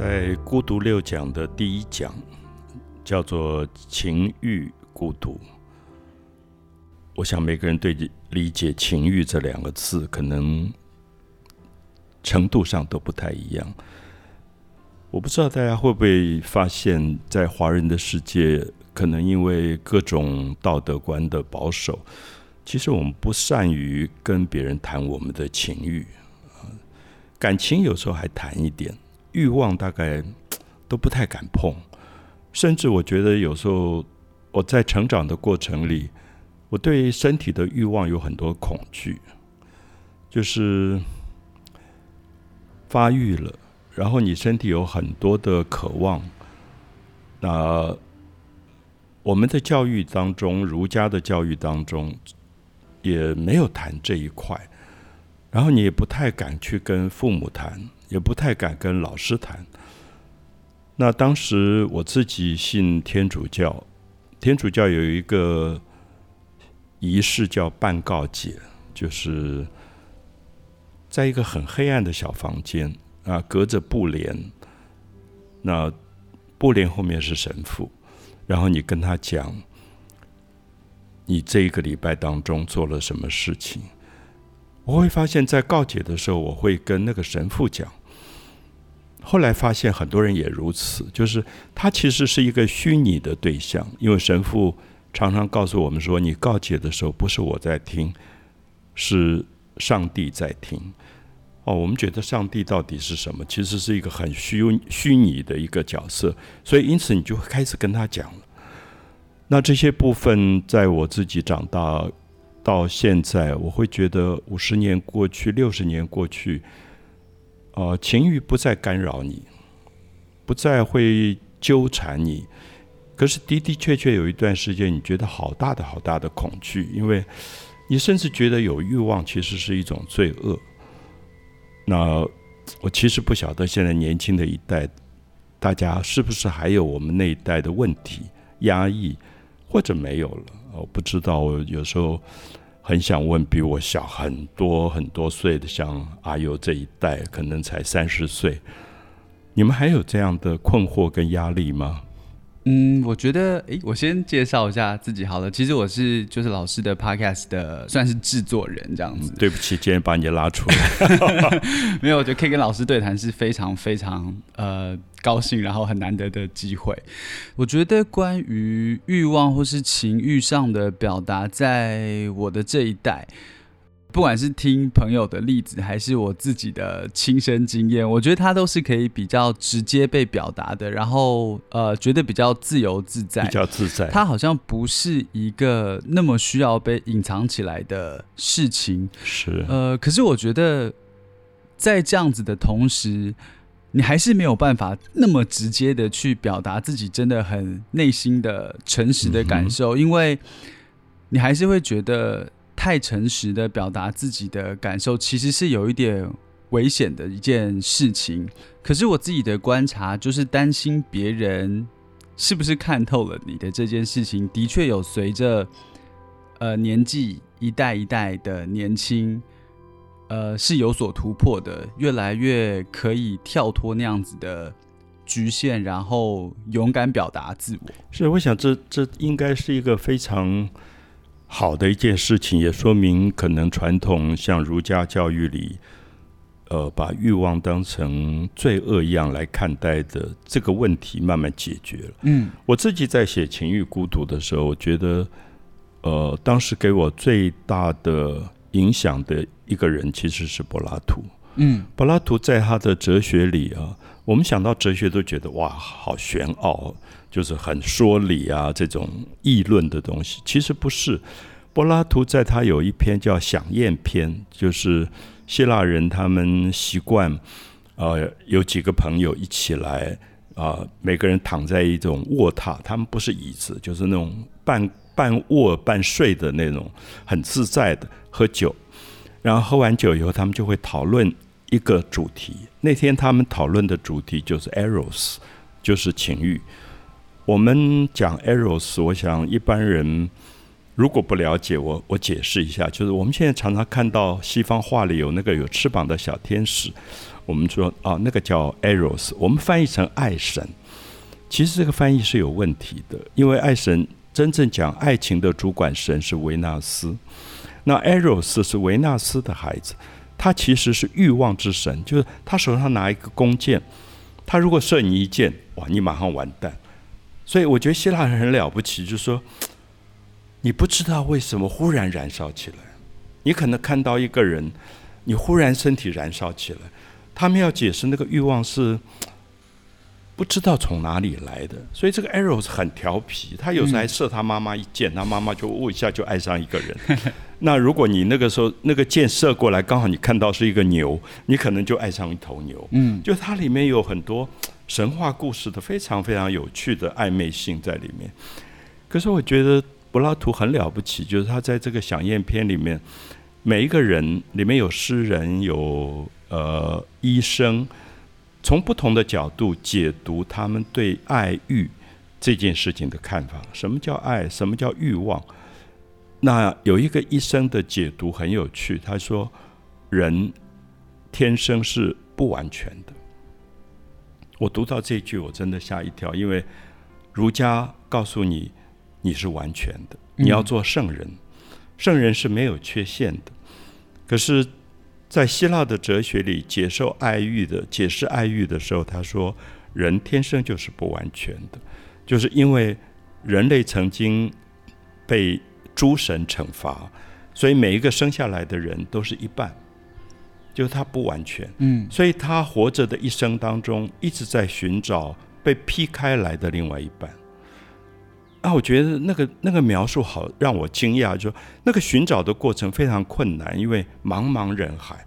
在孤独六讲的第一讲叫做情欲孤独。我想每个人对理解情欲这两个字，可能程度上都不太一样。我不知道大家会不会发现，在华人的世界，可能因为各种道德观的保守，其实我们不善于跟别人谈我们的情欲感情有时候还谈一点。欲望大概都不太敢碰，甚至我觉得有时候我在成长的过程里，我对身体的欲望有很多恐惧，就是发育了，然后你身体有很多的渴望。那我们的教育当中，儒家的教育当中也没有谈这一块，然后你也不太敢去跟父母谈。也不太敢跟老师谈。那当时我自己信天主教，天主教有一个仪式叫办告解，就是在一个很黑暗的小房间啊，隔着布帘，那布帘后面是神父，然后你跟他讲，你这一个礼拜当中做了什么事情。我会发现，在告解的时候，我会跟那个神父讲。后来发现很多人也如此，就是他其实是一个虚拟的对象，因为神父常常告诉我们说，你告解的时候不是我在听，是上帝在听。哦，我们觉得上帝到底是什么？其实是一个很虚虚拟的一个角色，所以因此你就会开始跟他讲了。那这些部分，在我自己长大到现在，我会觉得五十年过去，六十年过去。呃，情欲不再干扰你，不再会纠缠你。可是的的确确有一段时间，你觉得好大的好大的恐惧，因为你甚至觉得有欲望其实是一种罪恶。那我其实不晓得现在年轻的一代，大家是不是还有我们那一代的问题压抑，或者没有了？我不知道，我有时候。很想问比我小很多很多岁的，像阿尤这一代，可能才三十岁，你们还有这样的困惑跟压力吗？嗯，我觉得，哎，我先介绍一下自己好了。其实我是就是老师的 podcast 的，算是制作人这样子。对不起，今天把你拉出来，没有，我觉得可以跟老师对谈是非常非常呃高兴，然后很难得的机会。我觉得关于欲望或是情欲上的表达，在我的这一代。不管是听朋友的例子，还是我自己的亲身经验，我觉得它都是可以比较直接被表达的，然后呃，觉得比较自由自在，比较自在。它好像不是一个那么需要被隐藏起来的事情。是呃，可是我觉得在这样子的同时，你还是没有办法那么直接的去表达自己真的很内心的诚实的感受，因为你还是会觉得。太诚实的表达自己的感受，其实是有一点危险的一件事情。可是我自己的观察，就是担心别人是不是看透了你的这件事情，的确有随着呃年纪一代一代的年轻，呃是有所突破的，越来越可以跳脱那样子的局限，然后勇敢表达自我。是，我想这这应该是一个非常。好的一件事情，也说明可能传统像儒家教育里，呃，把欲望当成罪恶一样来看待的这个问题，慢慢解决了。嗯，我自己在写《情欲孤独》的时候，我觉得，呃，当时给我最大的影响的一个人其实是柏拉图。嗯，柏拉图在他的哲学里啊，我们想到哲学都觉得哇，好玄奥。就是很说理啊，这种议论的东西，其实不是。柏拉图在他有一篇叫《享宴篇》，就是希腊人他们习惯，呃，有几个朋友一起来啊，每个人躺在一种卧榻，他们不是椅子，就是那种半半卧半睡的那种，很自在的喝酒。然后喝完酒以后，他们就会讨论一个主题。那天他们讨论的主题就是 eros，就是情欲。我们讲 eros，我想一般人如果不了解，我我解释一下，就是我们现在常常看到西方画里有那个有翅膀的小天使，我们说啊，那个叫 Eros，我们翻译成爱神。其实这个翻译是有问题的，因为爱神真正讲爱情的主管神是维纳斯，那 Eros 是维纳斯的孩子，他其实是欲望之神，就是他手上拿一个弓箭，他如果射你一箭，哇，你马上完蛋。所以我觉得希腊人很了不起，就是说，你不知道为什么忽然燃烧起来，你可能看到一个人，你忽然身体燃烧起来，他们要解释那个欲望是。不知道从哪里来的，所以这个 Arrow 是很调皮，他有时候还射他妈妈一箭，他妈妈就呜一下就爱上一个人。那如果你那个时候那个箭射过来，刚好你看到是一个牛，你可能就爱上一头牛。嗯，就它里面有很多神话故事的非常非常有趣的暧昧性在里面。可是我觉得柏拉图很了不起，就是他在这个响宴篇里面，每一个人里面有诗人，有呃医生。从不同的角度解读他们对爱欲这件事情的看法。什么叫爱？什么叫欲望？那有一个医生的解读很有趣，他说：“人天生是不完全的。”我读到这句，我真的吓一跳，因为儒家告诉你你是完全的，你要做圣人，圣人是没有缺陷的。可是。在希腊的哲学里，接受爱欲的解释爱欲的时候，他说：人天生就是不完全的，就是因为人类曾经被诸神惩罚，所以每一个生下来的人都是一半，就是他不完全。嗯，所以他活着的一生当中，一直在寻找被劈开来的另外一半。啊，我觉得那个那个描述好让我惊讶，就那个寻找的过程非常困难，因为茫茫人海，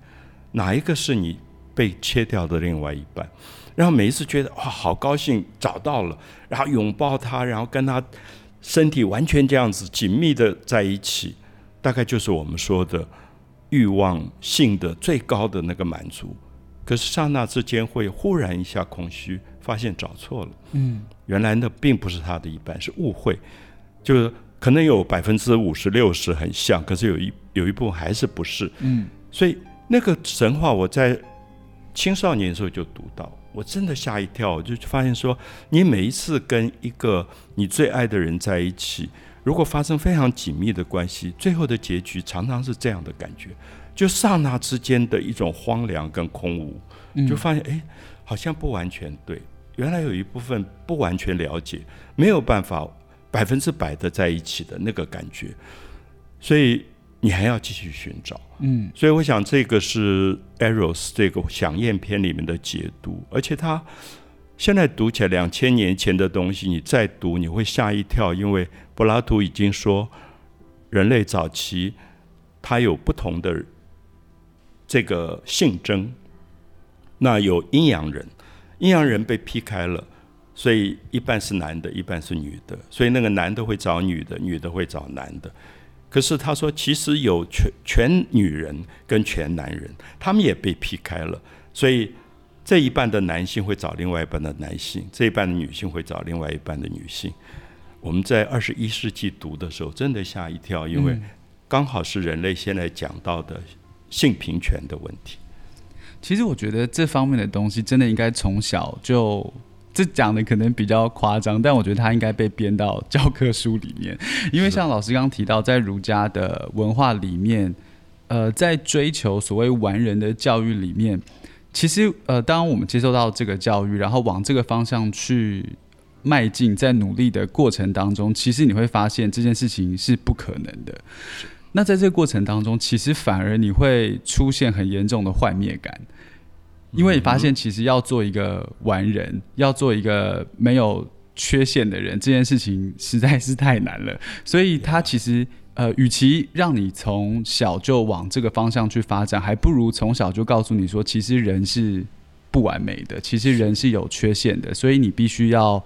哪一个是你被切掉的另外一半？然后每一次觉得哇，好高兴找到了，然后拥抱他，然后跟他身体完全这样子紧密的在一起，大概就是我们说的欲望性的最高的那个满足。可是刹那之间会忽然一下空虚。发现找错了，嗯，原来那并不是他的一半，是误会，就是可能有百分之五十六十很像，可是有一有一部分还是不是，嗯，所以那个神话我在青少年的时候就读到，我真的吓一跳，我就发现说，你每一次跟一个你最爱的人在一起，如果发生非常紧密的关系，最后的结局常常是这样的感觉，就刹那之间的一种荒凉跟空无，就发现哎，好像不完全对。原来有一部分不完全了解，没有办法百分之百的在一起的那个感觉，所以你还要继续寻找。嗯，所以我想这个是 Eros 这个响宴篇里面的解读，而且他现在读起来两千年前的东西，你再读你会吓一跳，因为柏拉图已经说人类早期他有不同的这个性征，那有阴阳人。阴阳人被劈开了，所以一半是男的，一半是女的，所以那个男的会找女的，女的会找男的。可是他说，其实有全全女人跟全男人，他们也被劈开了，所以这一半的男性会找另外一半的男性，这一半的女性会找另外一半的女性。我们在二十一世纪读的时候，真的吓一跳，因为刚好是人类现在讲到的性平权的问题。其实我觉得这方面的东西真的应该从小就，这讲的可能比较夸张，但我觉得它应该被编到教科书里面。因为像老师刚刚提到，在儒家的文化里面，呃，在追求所谓完人的教育里面，其实呃，当我们接受到这个教育，然后往这个方向去迈进，在努力的过程当中，其实你会发现这件事情是不可能的。那在这个过程当中，其实反而你会出现很严重的幻灭感，因为你发现其实要做一个完人，要做一个没有缺陷的人，这件事情实在是太难了。所以，他其实呃，与其让你从小就往这个方向去发展，还不如从小就告诉你说，其实人是不完美的，其实人是有缺陷的，所以你必须要。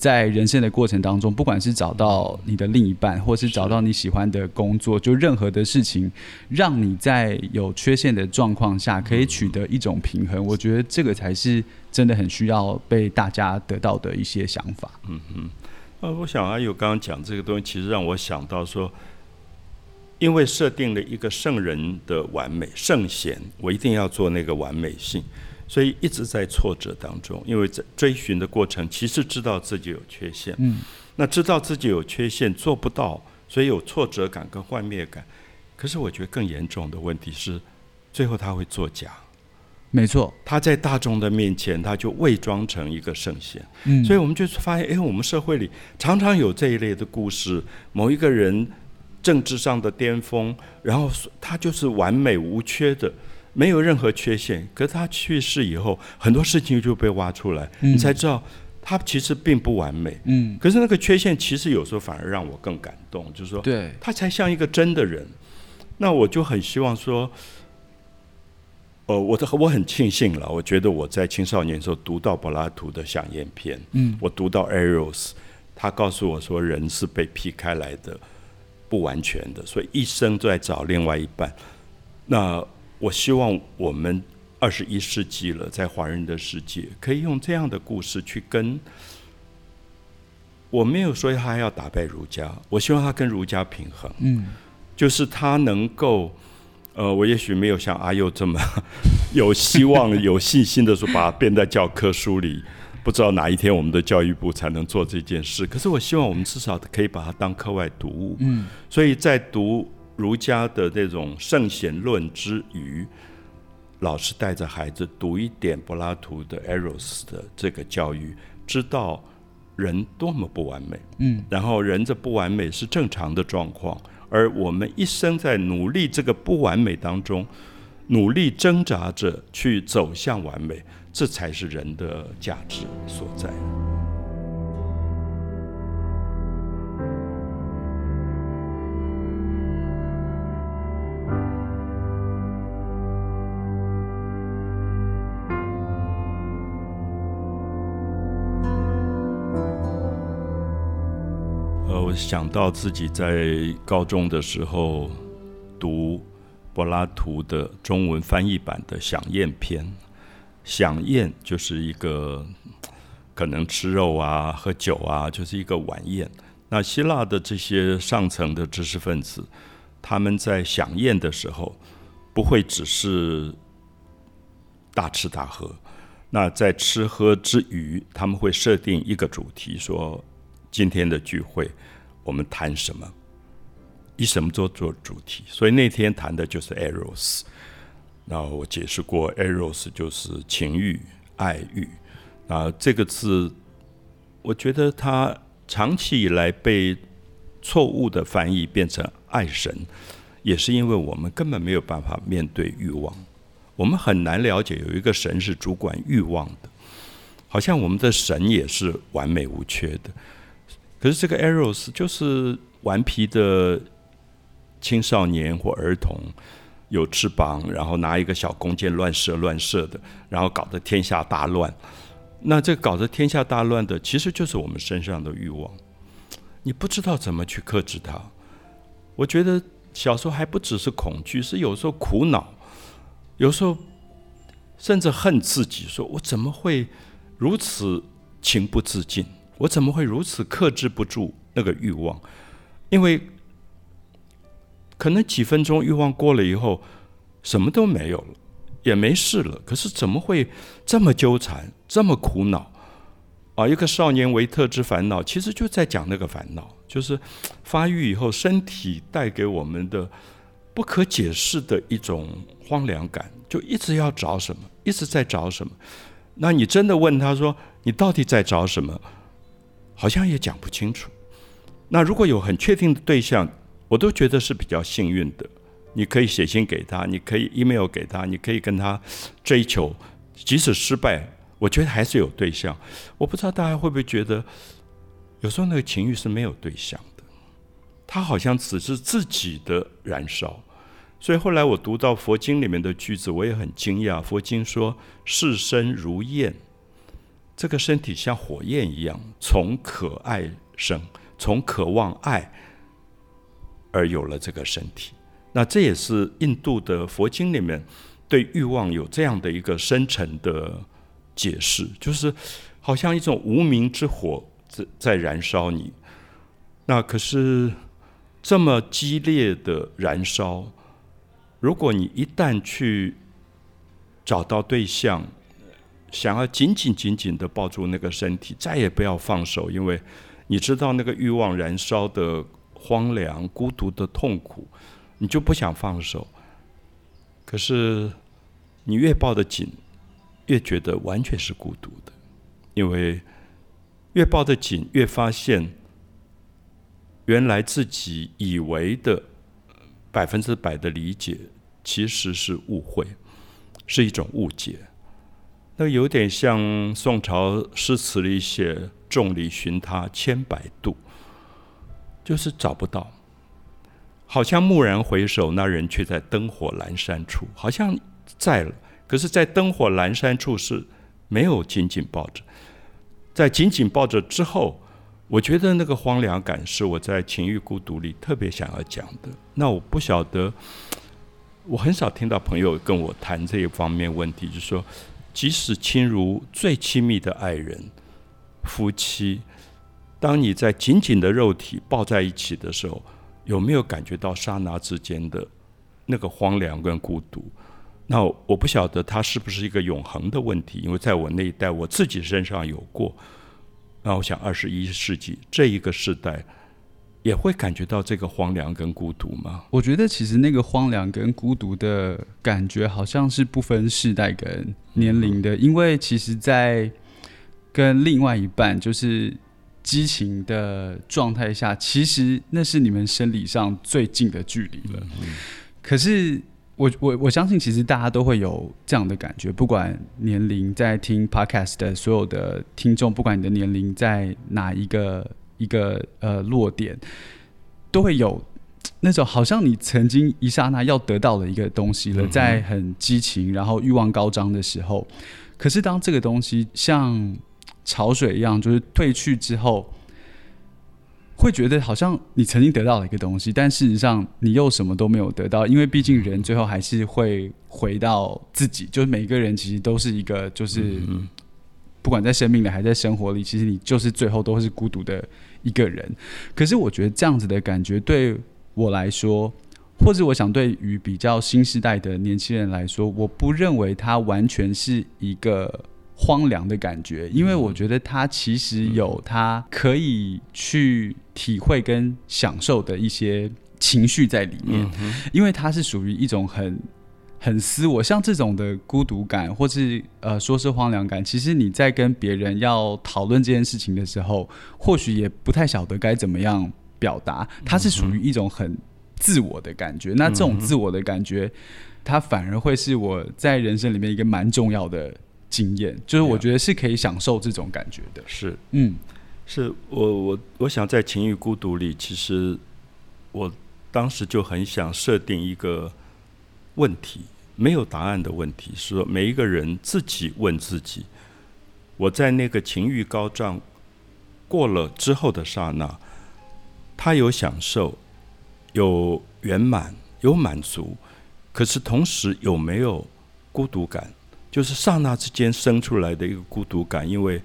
在人生的过程当中，不管是找到你的另一半，或是找到你喜欢的工作，就任何的事情，让你在有缺陷的状况下可以取得一种平衡，我觉得这个才是真的很需要被大家得到的一些想法。嗯嗯，呃，我想阿友刚刚讲这个东西，其实让我想到说，因为设定了一个圣人的完美圣贤，我一定要做那个完美性，所以一直在挫折当中。因为在追寻的过程，其实知道自己有缺陷，嗯，那知道自己有缺陷做不到，所以有挫折感跟幻灭感。可是我觉得更严重的问题是，最后他会作假。没错，他在大众的面前，他就伪装成一个圣贤。嗯，所以我们就发现，哎，我们社会里常常有这一类的故事：某一个人政治上的巅峰，然后他就是完美无缺的，没有任何缺陷。可是他去世以后，很多事情就被挖出来，你才知道他其实并不完美。嗯，可是那个缺陷其实有时候反而让我更感动，就是说，对，他才像一个真的人。那我就很希望说。呃，我的我很庆幸了。我觉得我在青少年时候读到柏拉图的《响宴篇》，嗯，我读到 Eros，他告诉我说人是被劈开来的，不完全的，所以一生都在找另外一半。那我希望我们二十一世纪了，在华人的世界，可以用这样的故事去跟。我没有说他要打败儒家，我希望他跟儒家平衡，嗯，就是他能够。呃，我也许没有像阿佑这么 有希望、有信心的说把它编在教科书里。不知道哪一天我们的教育部才能做这件事。可是我希望我们至少可以把它当课外读物。嗯，所以在读儒家的这种圣贤论之余，老师带着孩子读一点柏拉图的 Eros 的这个教育，知道人多么不完美。嗯，然后人这不完美是正常的状况。而我们一生在努力这个不完美当中，努力挣扎着去走向完美，这才是人的价值所在。我想到自己在高中的时候读柏拉图的中文翻译版的《享宴篇》，享宴就是一个可能吃肉啊、喝酒啊，就是一个晚宴。那希腊的这些上层的知识分子，他们在享宴的时候，不会只是大吃大喝。那在吃喝之余，他们会设定一个主题，说今天的聚会。我们谈什么？以什么做做主题？所以那天谈的就是 eros。那我解释过，eros 就是情欲、爱欲。啊，这个字，我觉得它长期以来被错误的翻译变成爱神，也是因为我们根本没有办法面对欲望。我们很难了解有一个神是主管欲望的，好像我们的神也是完美无缺的。可是这个 Eros 就是顽皮的青少年或儿童，有翅膀，然后拿一个小弓箭乱射乱射的，然后搞得天下大乱。那这搞得天下大乱的，其实就是我们身上的欲望。你不知道怎么去克制它。我觉得小时候还不只是恐惧，是有时候苦恼，有时候甚至恨自己，说我怎么会如此情不自禁。我怎么会如此克制不住那个欲望？因为可能几分钟欲望过了以后，什么都没有了，也没事了。可是怎么会这么纠缠，这么苦恼？啊，一个少年维特之烦恼，其实就在讲那个烦恼，就是发育以后身体带给我们的不可解释的一种荒凉感，就一直要找什么，一直在找什么。那你真的问他说，你到底在找什么？好像也讲不清楚。那如果有很确定的对象，我都觉得是比较幸运的。你可以写信给他，你可以 email 给他，你可以跟他追求，即使失败，我觉得还是有对象。我不知道大家会不会觉得，有时候那个情欲是没有对象的，他好像只是自己的燃烧。所以后来我读到佛经里面的句子，我也很惊讶。佛经说：“世身如焰。”这个身体像火焰一样，从可爱生，从渴望爱而有了这个身体。那这也是印度的佛经里面对欲望有这样的一个深沉的解释，就是好像一种无名之火在在燃烧你。那可是这么激烈的燃烧，如果你一旦去找到对象，想要紧紧紧紧的抱住那个身体，再也不要放手，因为你知道那个欲望燃烧的荒凉、孤独的痛苦，你就不想放手。可是你越抱得紧，越觉得完全是孤独的，因为越抱得紧，越发现。原来自己以为的百分之百的理解，其实是误会，是一种误解。那有点像宋朝诗词里写“众里寻他千百度”，就是找不到。好像蓦然回首，那人却在灯火阑珊处。好像在了，可是，在灯火阑珊处是没有紧紧抱着。在紧紧抱着之后。我觉得那个荒凉感是我在《情欲孤独》里特别想要讲的。那我不晓得，我很少听到朋友跟我谈这一方面问题，就是说，即使亲如最亲密的爱人、夫妻，当你在紧紧的肉体抱在一起的时候，有没有感觉到刹那之间的那个荒凉跟孤独？那我不晓得它是不是一个永恒的问题，因为在我那一代，我自己身上有过。那我想，二十一世纪这一个时代，也会感觉到这个荒凉跟孤独吗？我觉得其实那个荒凉跟孤独的感觉，好像是不分世代跟年龄的，因为其实，在跟另外一半就是激情的状态下，其实那是你们生理上最近的距离了。可是。我我我相信，其实大家都会有这样的感觉，不管年龄，在听 podcast 的所有的听众，不管你的年龄在哪一个一个呃落点，都会有那种好像你曾经一刹那要得到的一个东西了，在很激情，然后欲望高涨的时候，可是当这个东西像潮水一样，就是退去之后。会觉得好像你曾经得到了一个东西，但事实上你又什么都没有得到，因为毕竟人最后还是会回到自己。就是每个人其实都是一个，就是不管在生命里还在生活里，其实你就是最后都是孤独的一个人。可是我觉得这样子的感觉对我来说，或者我想对于比较新时代的年轻人来说，我不认为它完全是一个。荒凉的感觉，因为我觉得他其实有他可以去体会跟享受的一些情绪在里面，因为它是属于一种很很私我，像这种的孤独感，或是呃说是荒凉感，其实你在跟别人要讨论这件事情的时候，或许也不太晓得该怎么样表达，它是属于一种很自我的感觉。那这种自我的感觉，它反而会是我在人生里面一个蛮重要的。经验就是我觉得是可以享受这种感觉的。是，嗯，是我我我想在《情与孤独》里，其实我当时就很想设定一个问题，没有答案的问题，是说每一个人自己问自己：我在那个情欲高涨过了之后的刹那，他有享受，有圆满，有满足，可是同时有没有孤独感？就是刹那之间生出来的一个孤独感，因为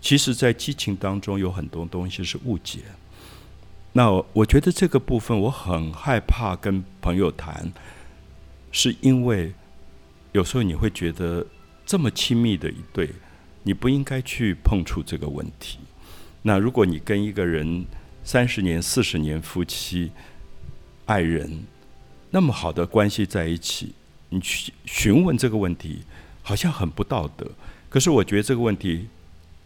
其实，在激情当中有很多东西是误解。那我觉得这个部分我很害怕跟朋友谈，是因为有时候你会觉得这么亲密的一对，你不应该去碰触这个问题。那如果你跟一个人三十年、四十年夫妻、爱人那么好的关系在一起，你去询问这个问题。好像很不道德，可是我觉得这个问题，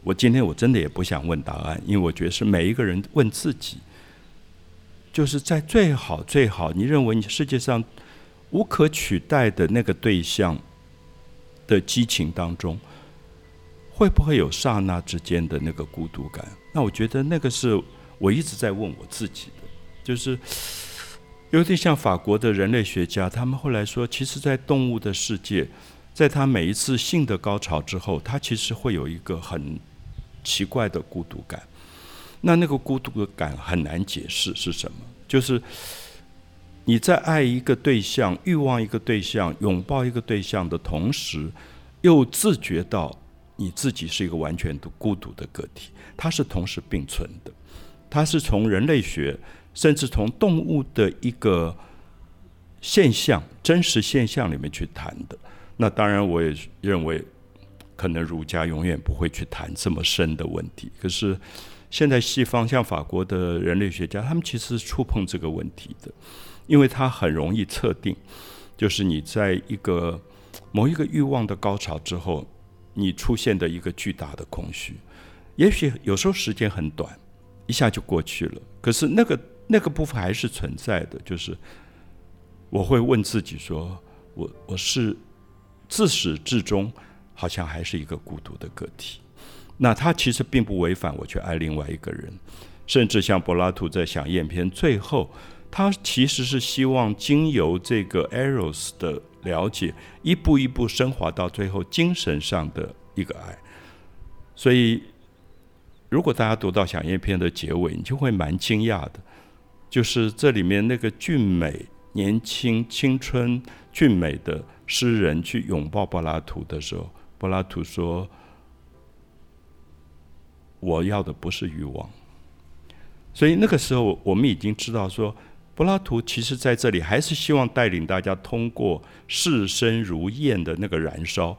我今天我真的也不想问答案，因为我觉得是每一个人问自己，就是在最好最好，你认为你世界上无可取代的那个对象的激情当中，会不会有刹那之间的那个孤独感？那我觉得那个是我一直在问我自己的，就是有点像法国的人类学家，他们后来说，其实，在动物的世界。在他每一次性的高潮之后，他其实会有一个很奇怪的孤独感。那那个孤独的感很难解释是什么，就是你在爱一个对象、欲望一个对象、拥抱一个对象的同时，又自觉到你自己是一个完全的孤独的个体。它是同时并存的。它是从人类学甚至从动物的一个现象、真实现象里面去谈的。那当然，我也认为，可能儒家永远不会去谈这么深的问题。可是，现在西方像法国的人类学家，他们其实是触碰这个问题的，因为它很容易测定，就是你在一个某一个欲望的高潮之后，你出现的一个巨大的空虚，也许有时候时间很短，一下就过去了。可是那个那个部分还是存在的，就是我会问自己说：我我是。自始至终，好像还是一个孤独的个体。那他其实并不违反我去爱另外一个人，甚至像柏拉图在《想宴篇》最后，他其实是希望经由这个 eros 的了解，一步一步升华到最后精神上的一个爱。所以，如果大家读到《想宴篇》的结尾，你就会蛮惊讶的，就是这里面那个俊美、年轻、青春、俊美的。诗人去拥抱柏拉图的时候，柏拉图说：“我要的不是欲望。”所以那个时候，我们已经知道说，柏拉图其实在这里还是希望带领大家通过视身如焰的那个燃烧、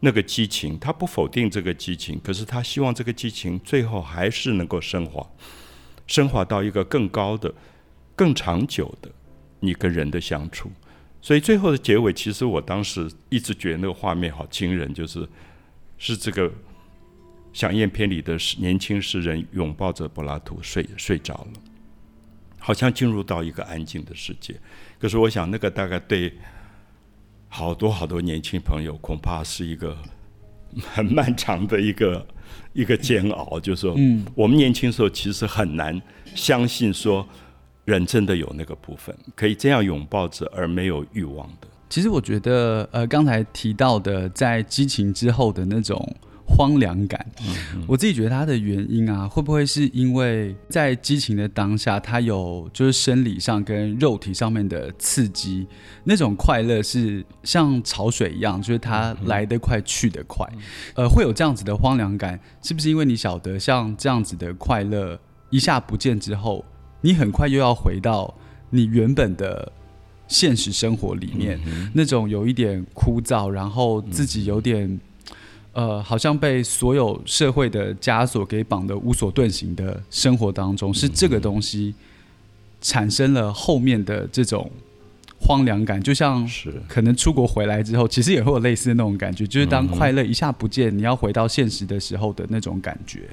那个激情。他不否定这个激情，可是他希望这个激情最后还是能够升华，升华到一个更高的、更长久的你跟人的相处。所以最后的结尾，其实我当时一直觉得那个画面好惊人，就是是这个《响宴篇》里的年轻诗人拥抱着柏拉图睡睡着了，好像进入到一个安静的世界。可是我想，那个大概对好多好多年轻朋友，恐怕是一个 很漫长的一个一个煎熬。就是说，嗯，我们年轻时候其实很难相信说。人真的有那个部分，可以这样拥抱着而没有欲望的。其实我觉得，呃，刚才提到的在激情之后的那种荒凉感，我自己觉得它的原因啊，会不会是因为在激情的当下，它有就是生理上跟肉体上面的刺激，那种快乐是像潮水一样，就是它来得快去得快，呃，会有这样子的荒凉感，是不是因为你晓得像这样子的快乐一下不见之后？你很快又要回到你原本的现实生活里面，那种有一点枯燥，然后自己有点呃，好像被所有社会的枷锁给绑得无所遁形的生活当中，是这个东西产生了后面的这种荒凉感，就像是可能出国回来之后，其实也会有类似的那种感觉，就是当快乐一下不见，你要回到现实的时候的那种感觉。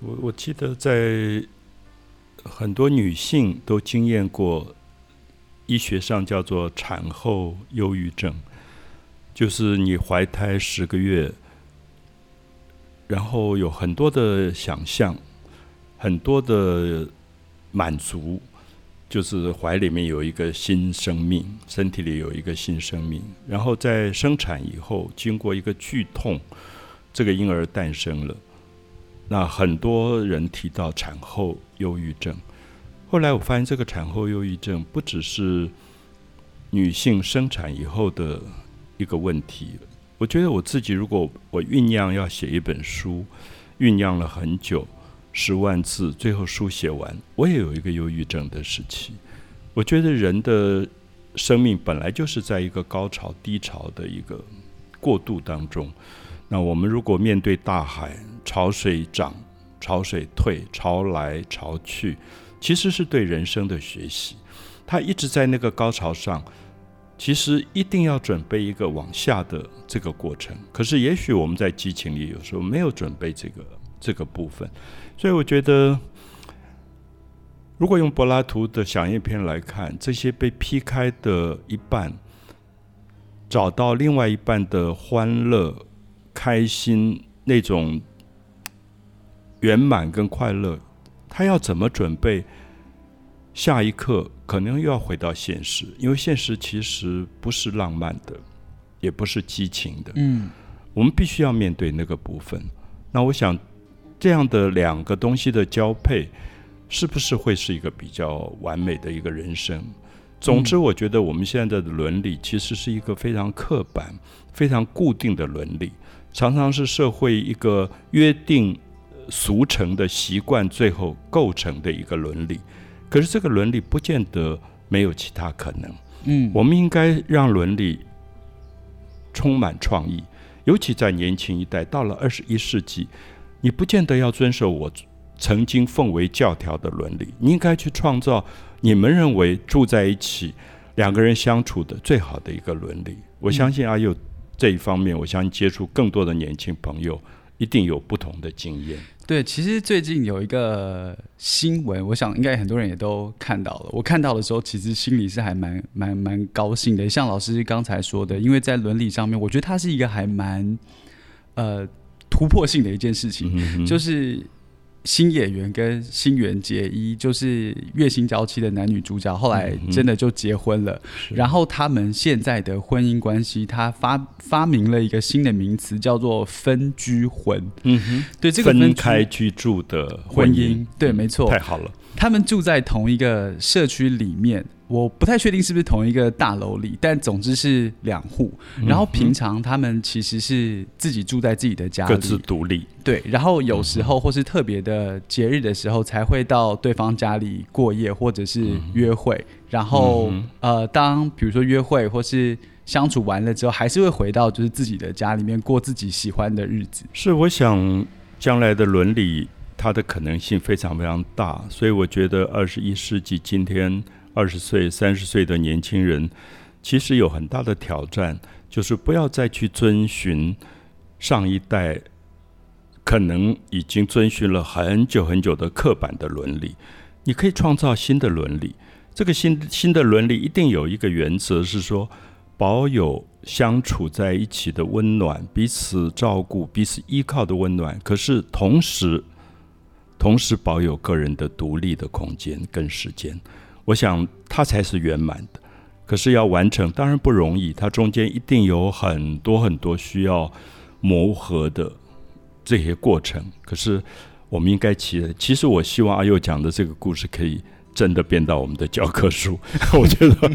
我我记得在。很多女性都经验过医学上叫做产后忧郁症，就是你怀胎十个月，然后有很多的想象，很多的满足，就是怀里面有一个新生命，身体里有一个新生命，然后在生产以后，经过一个剧痛，这个婴儿诞生了。那很多人提到产后忧郁症，后来我发现这个产后忧郁症不只是女性生产以后的一个问题。我觉得我自己如果我酝酿要写一本书，酝酿了很久，十万字，最后书写完，我也有一个忧郁症的时期。我觉得人的生命本来就是在一个高潮低潮的一个过渡当中。那我们如果面对大海，潮水涨，潮水退，潮来潮去，其实是对人生的学习。他一直在那个高潮上，其实一定要准备一个往下的这个过程。可是，也许我们在激情里有时候没有准备这个这个部分。所以，我觉得，如果用柏拉图的响应篇来看，这些被劈开的一半，找到另外一半的欢乐、开心那种。圆满跟快乐，他要怎么准备？下一刻可能又要回到现实，因为现实其实不是浪漫的，也不是激情的。嗯，我们必须要面对那个部分。那我想，这样的两个东西的交配，是不是会是一个比较完美的一个人生？总之，我觉得我们现在的伦理其实是一个非常刻板、非常固定的伦理，常常是社会一个约定。俗成的习惯最后构成的一个伦理，可是这个伦理不见得没有其他可能。嗯，我们应该让伦理充满创意，尤其在年轻一代，到了二十一世纪，你不见得要遵守我曾经奉为教条的伦理，你应该去创造你们认为住在一起两个人相处的最好的一个伦理。我相信阿佑这一方面，我相信接触更多的年轻朋友，一定有不同的经验。对，其实最近有一个新闻，我想应该很多人也都看到了。我看到的时候，其实心里是还蛮蛮蛮高兴的。像老师刚才说的，因为在伦理上面，我觉得它是一个还蛮呃突破性的一件事情，就是。新演员跟新垣结衣就是月薪娇妻的男女主角，后来真的就结婚了。然后他们现在的婚姻关系，他发发明了一个新的名词，叫做分居婚。嗯哼，对这个分开居住的婚姻，对，没错，太好了。他们住在同一个社区里面。我不太确定是不是同一个大楼里，但总之是两户。然后平常他们其实是自己住在自己的家里，各自独立。对，然后有时候或是特别的节日的时候，才会到对方家里过夜或者是约会。然后呃，当比如说约会或是相处完了之后，还是会回到就是自己的家里面过自己喜欢的日子。是，我想将来的伦理它的可能性非常非常大，所以我觉得二十一世纪今天。二十岁、三十岁的年轻人，其实有很大的挑战，就是不要再去遵循上一代可能已经遵循了很久很久的刻板的伦理。你可以创造新的伦理。这个新新的伦理一定有一个原则，是说保有相处在一起的温暖，彼此照顾、彼此依靠的温暖。可是同时，同时保有个人的独立的空间跟时间。我想它才是圆满的，可是要完成当然不容易，它中间一定有很多很多需要磨合的这些过程。可是我们应该期，其实我希望阿佑讲的这个故事可以真的变到我们的教科书。我觉得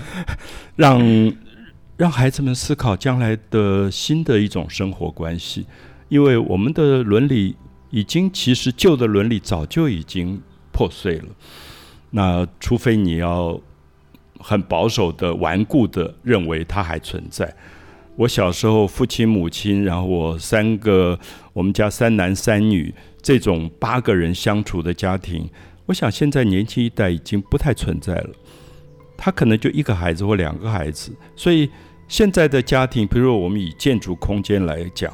让让孩子们思考将来的新的一种生活关系，因为我们的伦理已经其实旧的伦理早就已经破碎了。那除非你要很保守的、顽固的认为它还存在。我小时候父亲、母亲，然后我三个，我们家三男三女，这种八个人相处的家庭，我想现在年轻一代已经不太存在了。他可能就一个孩子或两个孩子，所以现在的家庭，比如说我们以建筑空间来讲，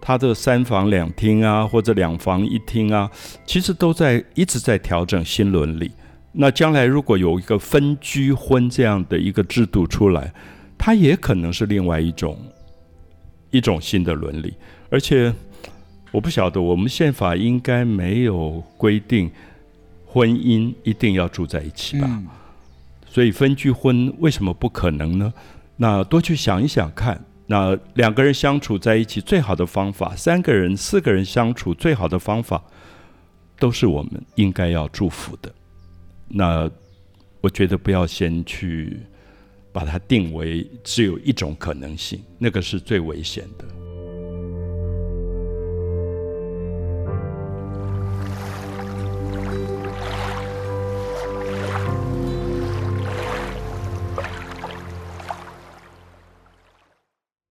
它的三房两厅啊，或者两房一厅啊，其实都在一直在调整新伦理。那将来如果有一个分居婚这样的一个制度出来，它也可能是另外一种一种新的伦理。而且我不晓得，我们宪法应该没有规定婚姻一定要住在一起吧？所以分居婚为什么不可能呢？那多去想一想看。那两个人相处在一起最好的方法，三个人、四个人相处最好的方法，都是我们应该要祝福的。那我觉得不要先去把它定为只有一种可能性，那个是最危险的。